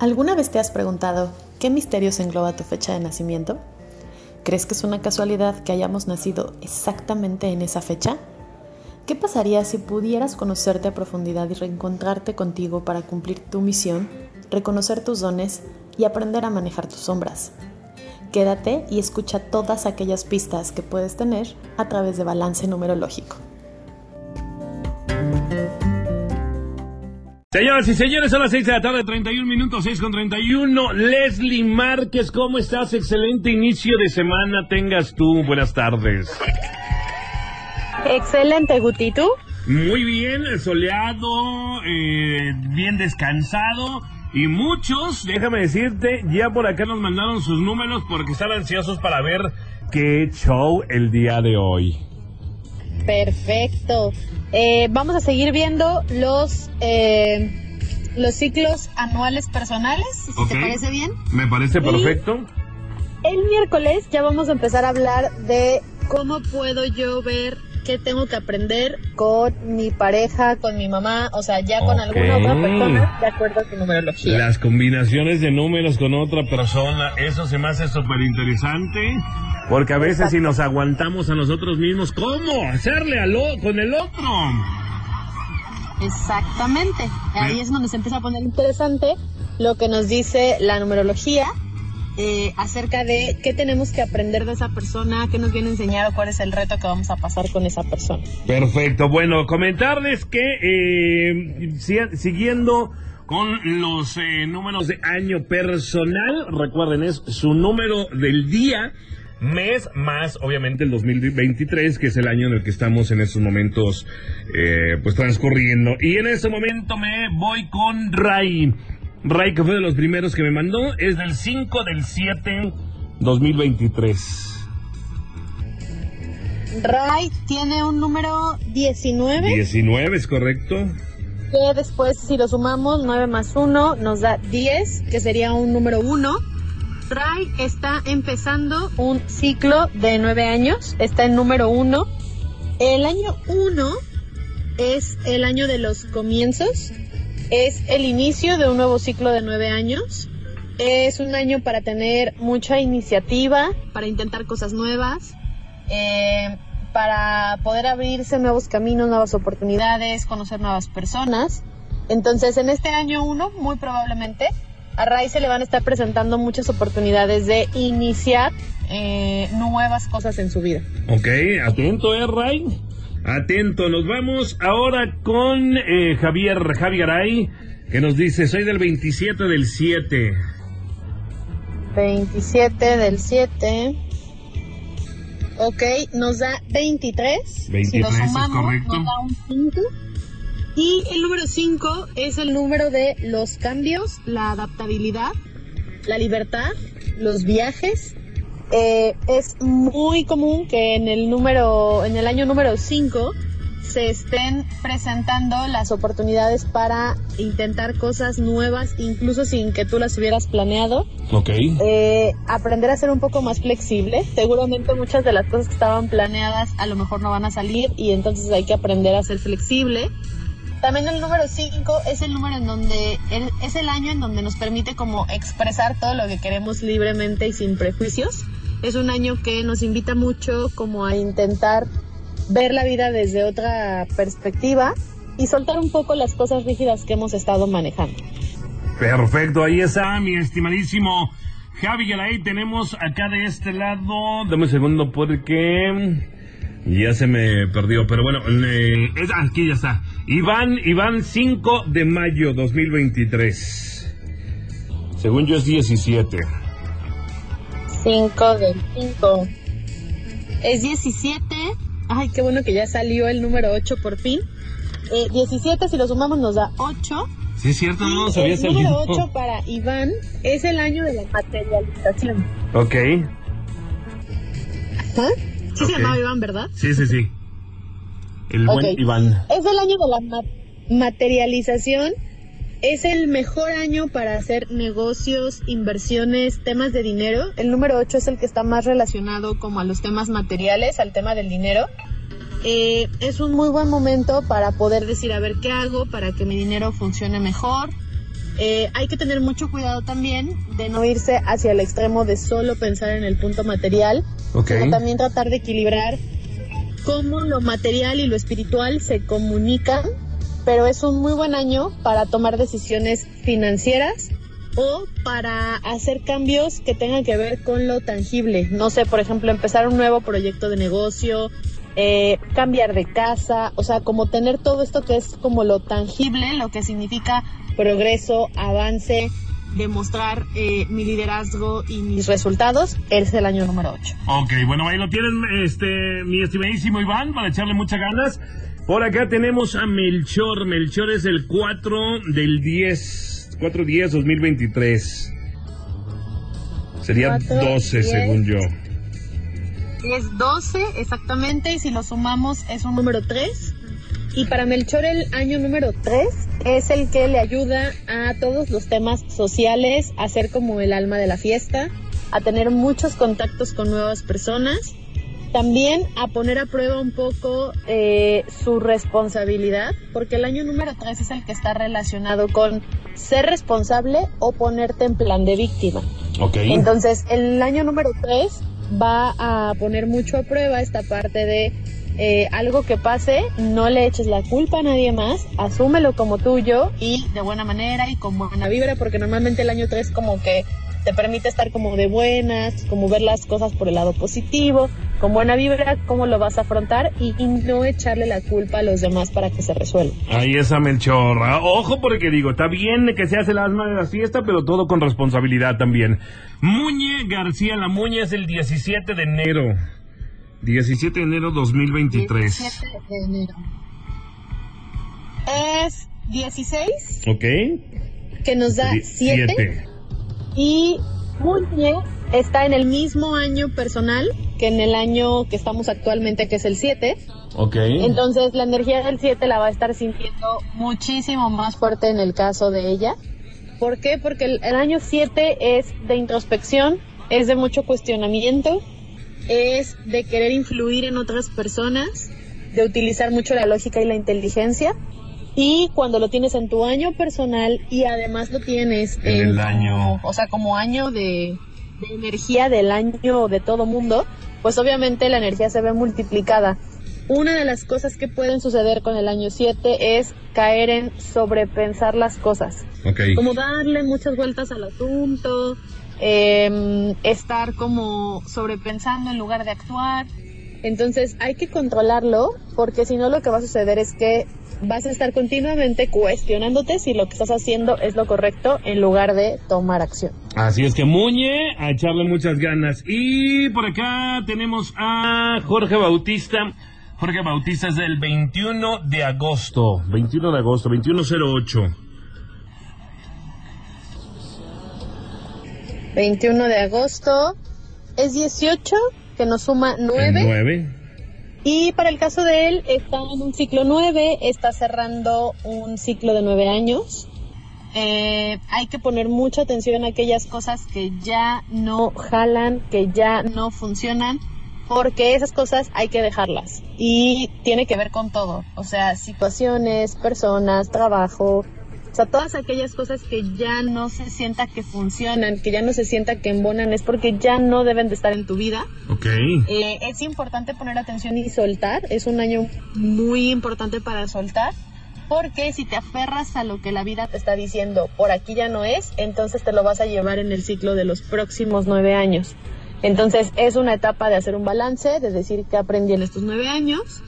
¿Alguna vez te has preguntado qué misterios engloba tu fecha de nacimiento? ¿Crees que es una casualidad que hayamos nacido exactamente en esa fecha? ¿Qué pasaría si pudieras conocerte a profundidad y reencontrarte contigo para cumplir tu misión, reconocer tus dones y aprender a manejar tus sombras? Quédate y escucha todas aquellas pistas que puedes tener a través de balance numerológico. Señoras y señores, son las 6 de la tarde, 31 minutos, 6 con 31. Leslie Márquez, ¿cómo estás? Excelente inicio de semana tengas tú. Buenas tardes. Excelente, Guti, ¿tú? Muy bien, soleado, eh, bien descansado. Y muchos, déjame decirte, ya por acá nos mandaron sus números porque están ansiosos para ver qué show el día de hoy. Perfecto. Eh, vamos a seguir viendo los eh, los ciclos anuales personales, si te parece bien. Me parece perfecto. El miércoles ya vamos a empezar a hablar de cómo puedo yo ver qué tengo que aprender con mi pareja, con mi mamá, o sea, ya con alguna otra persona de acuerdo a tu numerología. Las combinaciones de números con otra persona, eso se me hace súper interesante. Porque a veces si nos aguantamos a nosotros mismos, ¿cómo? Hacerle al con el otro. Exactamente. Ahí es donde se empieza a poner interesante lo que nos dice la numerología eh, acerca de qué tenemos que aprender de esa persona, qué nos viene a enseñar o cuál es el reto que vamos a pasar con esa persona. Perfecto, bueno, comentarles que eh, si- siguiendo con los eh, números de año personal, recuerden, es su número del día, mes más obviamente el 2023, que es el año en el que estamos en estos momentos pues transcurriendo. Y en este momento me voy con Ray. Ray, que fue de los primeros que me mandó, es del 5 del 7 2023. Ray tiene un número 19, 19, ¿es correcto? que después si lo sumamos 9 más 1 nos da 10, que sería un número 1. Ray está empezando un ciclo de 9 años, está en número 1. El año 1 es el año de los comienzos, es el inicio de un nuevo ciclo de 9 años. Es un año para tener mucha iniciativa, para intentar cosas nuevas, eh, para poder abrirse nuevos caminos, nuevas oportunidades, conocer nuevas personas. Entonces, en este año 1, muy probablemente, a Ray se le van a estar presentando muchas oportunidades de iniciar eh, nuevas cosas en su vida. Ok, atento, ¿eh, Ray? Atento, nos vamos ahora con eh, Javier, Javier Garay, que nos dice, soy del 27 del 7. 27 del 7. Ok, nos da 23. si 23, lo es sumamos, correcto. nos da un 5. Y el número 5 es el número de los cambios, la adaptabilidad, la libertad, los viajes. Eh, es muy común que en el número, en el año número 5 se estén presentando las oportunidades para intentar cosas nuevas, incluso sin que tú las hubieras planeado Ok. eh, aprender a ser un poco más flexible. Seguramente muchas de las cosas que estaban planeadas a lo mejor no van a salir y entonces hay que aprender a ser flexible. También el número 5 es el número en donde el- es el año en donde nos permite como expresar todo lo que queremos libremente y sin prejuicios. Es un año que nos invita mucho como a intentar ver la vida desde otra perspectiva y soltar un poco las cosas rígidas que hemos estado manejando. Perfecto, ahí está mi estimadísimo Javi Garay. Tenemos acá de este lado, dame un segundo porque ya se me perdió, pero bueno, eh, es- aquí ya está. Iván, Iván 5 de mayo 2023. Según yo es 17. 5 del 5. Es 17. Ay, qué bueno que ya salió el número 8 por fin. Eh, 17, si lo sumamos, nos da 8. Sí, es cierto, no había el número salido. 8 para Iván es el año de la materialización. Ok, ¿Ah? Sí Ok. se llamaba Iván, ¿verdad? sí, sí, sí. El buen Ok. Iván. Es el año de la ma- materialización. Es el mejor año para hacer negocios, inversiones, temas de dinero. El número 8 es el que está más relacionado como a los temas materiales, al tema del dinero. Eh, es un muy buen momento para poder decir a ver qué hago para que mi dinero funcione mejor, Eh, hay que tener mucho cuidado también de no irse hacia el extremo de solo pensar en el punto material, Ok. sino también tratar de equilibrar cómo lo material y lo espiritual se comunican, pero es un muy buen año para tomar decisiones financieras o para hacer cambios que tengan que ver con lo tangible. No sé, por ejemplo, empezar un nuevo proyecto de negocio, eh, cambiar de casa, o sea, como tener todo esto que es como lo tangible, lo que significa progreso, avance, demostrar eh, mi liderazgo y mis resultados, es el año número 8. Ok, bueno, ahí lo tienen, este, mi estimadísimo Iván, para echarle muchas ganas. Por acá tenemos a Melchor. Melchor es el 4 del 10, 4-10-2023. Sería 4, 12, 10. según yo. Es 12 exactamente y si lo sumamos es un número 3. Y para Melchor el año número 3 es el que le ayuda a todos los temas sociales, a ser como el alma de la fiesta, a tener muchos contactos con nuevas personas, también a poner a prueba un poco eh, su responsabilidad, porque el año número 3 es el que está relacionado con ser responsable o ponerte en plan de víctima. Entonces, el año número 3 va a poner mucho a prueba esta parte de eh, algo que pase, no le eches la culpa a nadie más, asúmelo como tuyo y de buena manera y con buena vibra, porque normalmente el año 3 como que te permite estar como de buenas, como ver las cosas por el lado positivo, con buena vibra, cómo lo vas a afrontar y, y no echarle la culpa a los demás para que se resuelva. Ahí está Melchor. Ah, Ojo porque digo, está bien que seas el asma de la fiesta, pero todo con responsabilidad también. Muñe García, la Muñe es el 17 de enero. 17 de enero 2023. 17 de enero. Es 16, Ok. que nos da Die- 7. Y Muñe está en el mismo año personal que en el año que estamos actualmente, que es el 7. Ok. Entonces la energía del 7 la va a estar sintiendo muchísimo más fuerte en el caso de ella. ¿Por qué? Porque el, el año 7 es de introspección, es de mucho cuestionamiento, es de querer influir en otras personas, de utilizar mucho la lógica y la inteligencia. Y cuando lo tienes en tu año personal y además lo tienes En el como- año. o sea, como año de, de energía del año de todo mundo, pues obviamente la energía se ve multiplicada. Una de las cosas que pueden suceder con el año 7 es caer en sobrepensar las cosas Ok. como darle muchas vueltas al asunto, eh, estar como sobrepensando en lugar de actuar. Entonces hay que controlarlo porque si no lo que va a suceder es que vas a estar continuamente cuestionándote si lo que estás haciendo es lo correcto en lugar de tomar acción. Así es que Muñe, a echarle muchas ganas. Y por acá tenemos a Jorge Bautista. Jorge Bautista es del 21 de agosto. 21 de agosto, 2108. 21 de agosto es 18 que nos suma 9 9. Y para el caso de él está en un ciclo 9, está cerrando un ciclo de 9 años. Eh, hay que poner mucha atención a aquellas cosas que ya no jalan, que ya no funcionan, porque esas cosas hay que dejarlas. Y tiene que ver con todo, o sea, situaciones, personas, trabajo, sea, todas aquellas cosas que ya no se sienta que funcionan, que ya no se sienta que embonan, es porque ya no deben de estar en tu vida. Ok. Eh, es importante poner atención y soltar. Es un año muy importante para soltar. Porque si te aferras a lo que la vida te está diciendo, por aquí ya no es, entonces te lo vas a llevar en el ciclo de los próximos nueve años. Entonces es una etapa de hacer un balance, de decir que aprendí en estos nueve años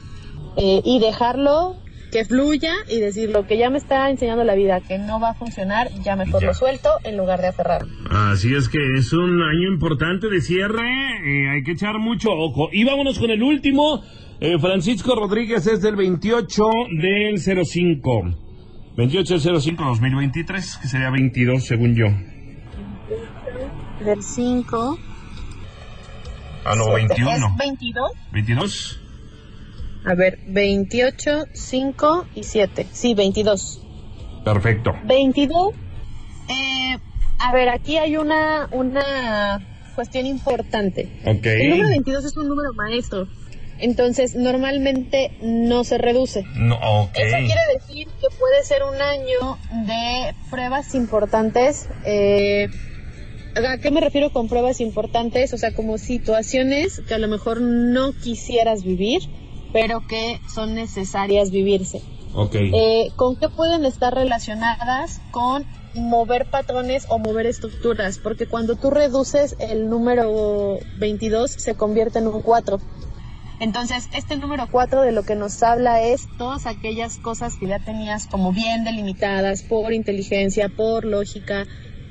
eh, y dejarlo que fluya y decir lo que ya me está enseñando la vida que no va a funcionar, ya mejor Ya. lo suelto en lugar de aferrarme. Así es que es un año importante de cierre. eh, hay que echar mucho ojo. Y vámonos con el último. Eh, Francisco Rodríguez es del 28 del 05. 28 del 05 2023, que sería 22 según yo. Del 5. Ah, no, 21. ¿Es 22? 22. A ver, 28, 5 y 7. Sí, 22. Perfecto. 22. Eh, a ver, aquí hay una, una cuestión importante. Ok. El número 22 es un número maestro. Entonces, normalmente no se reduce. No, ok. Eso quiere decir que puede ser un año de pruebas importantes. Eh, ¿A qué me refiero con pruebas importantes? O sea, como situaciones que a lo mejor no quisieras vivir, pero que son necesarias vivirse. Ok. Eh, ¿Con qué pueden estar relacionadas? Con mover patrones o mover estructuras, porque cuando tú reduces el número 22 se convierte en un 4. Entonces, este número 4 de lo que nos habla es todas aquellas cosas que ya tenías como bien delimitadas por inteligencia, por lógica,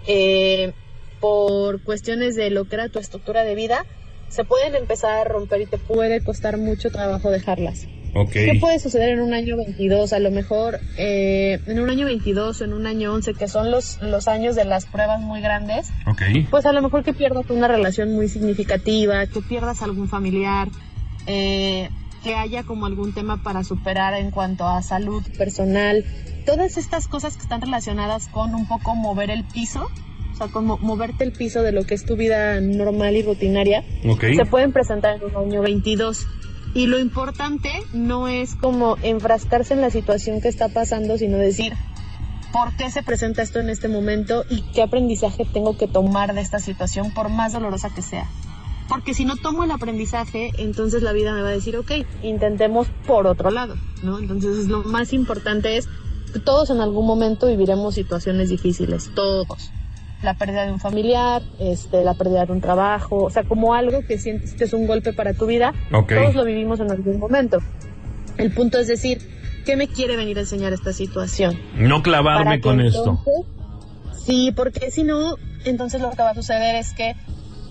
eh, por cuestiones de lo que era tu estructura de vida, se pueden empezar a romper y te puede costar mucho trabajo dejarlas. Ok. ¿Qué puede suceder en un año 22? A lo mejor eh, en un año 22 o en un año 11, que son los, los años de las pruebas muy grandes, Ok. pues a lo mejor que pierdas una relación muy significativa, que pierdas algún familiar, eh, que haya como algún tema para superar en cuanto a salud personal. Todas estas cosas que están relacionadas con un poco mover el piso, sea, como moverte el piso de lo que es tu vida normal y rutinaria, se pueden presentar en un año 22. Y lo importante no es como enfrascarse en la situación que está pasando, sino decir, ¿por qué se presenta esto en este momento y qué aprendizaje tengo que tomar de esta situación, por más dolorosa que sea? Porque si no tomo el aprendizaje, entonces la vida me va a decir, ok, intentemos por otro lado, ¿no? Entonces lo más importante es todos en algún momento viviremos situaciones difíciles, todos la pérdida de un familiar, este, la pérdida de un trabajo, o sea, como algo que sientes que es un golpe para tu vida, todos lo vivimos en algún momento. El punto es decir, ¿qué me quiere venir a enseñar esta situación? No clavarme con esto. Sí, porque si no, entonces lo que va a suceder es que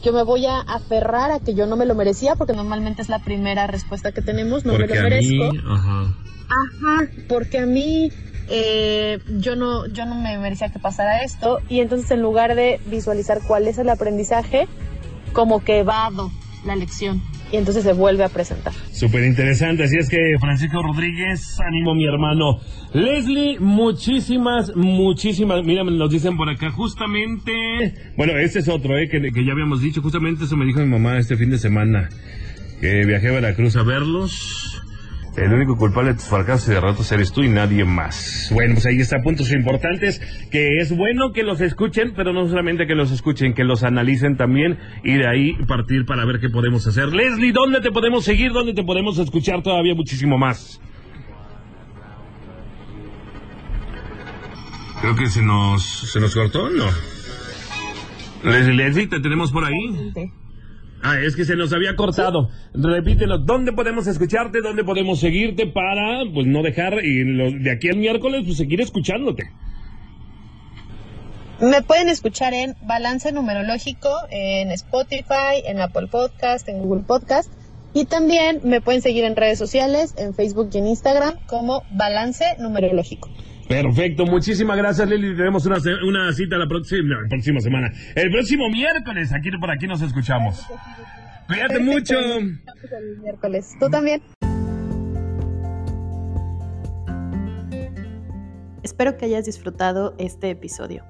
yo me voy a aferrar a que yo no me lo merecía, porque normalmente es la primera respuesta que tenemos, no Porque me lo a merezco. mí, ajá. Ajá, porque a mí eh, yo no yo no me merecía que pasara esto y entonces en lugar de visualizar cuál es el aprendizaje, como que evado la lección y entonces se vuelve a presentar. Súper interesante, así es que Francisco Rodríguez, ánimo mi hermano. Leslie, muchísimas, muchísimas, mira, nos dicen por acá, justamente, bueno, este es otro, eh, que, que ya habíamos dicho, justamente eso me dijo mi mamá este fin de semana, que viajé a Veracruz a verlos. El único culpable de tus fracasos y derrotas eres tú y nadie más. Bueno, pues ahí está, puntos importantes, que es bueno que los escuchen, pero no solamente que los escuchen, que los analicen también y de ahí partir para ver qué podemos hacer. Leslie, ¿dónde te podemos seguir? ¿Dónde te podemos escuchar todavía muchísimo más? Creo que se nos, se nos cortó, ¿no? Leslie, Leslie, ¿te tenemos por ahí? Ah, es que se nos había cortado. Repítelo, ¿dónde podemos escucharte? ¿Dónde podemos seguirte para, pues, no dejar y lo- de aquí al miércoles, pues, seguir escuchándote? Me pueden escuchar en Balance Numerológico, en Spotify, en Apple Podcast, en Google Podcast. Y también me pueden seguir en redes sociales, en Facebook y en Instagram como Balance Numerológico. Perfecto, muchísimas gracias, Lili. Tenemos una, una cita la próxima, la próxima semana. El próximo miércoles, aquí por aquí nos escuchamos. Cuídate mucho. El miércoles. ¿Tú también? Espero que hayas disfrutado este episodio.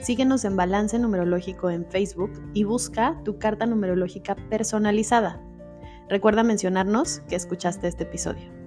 Síguenos en Balance Numerológico en Facebook y busca tu carta numerológica personalizada. Recuerda mencionarnos que escuchaste este episodio.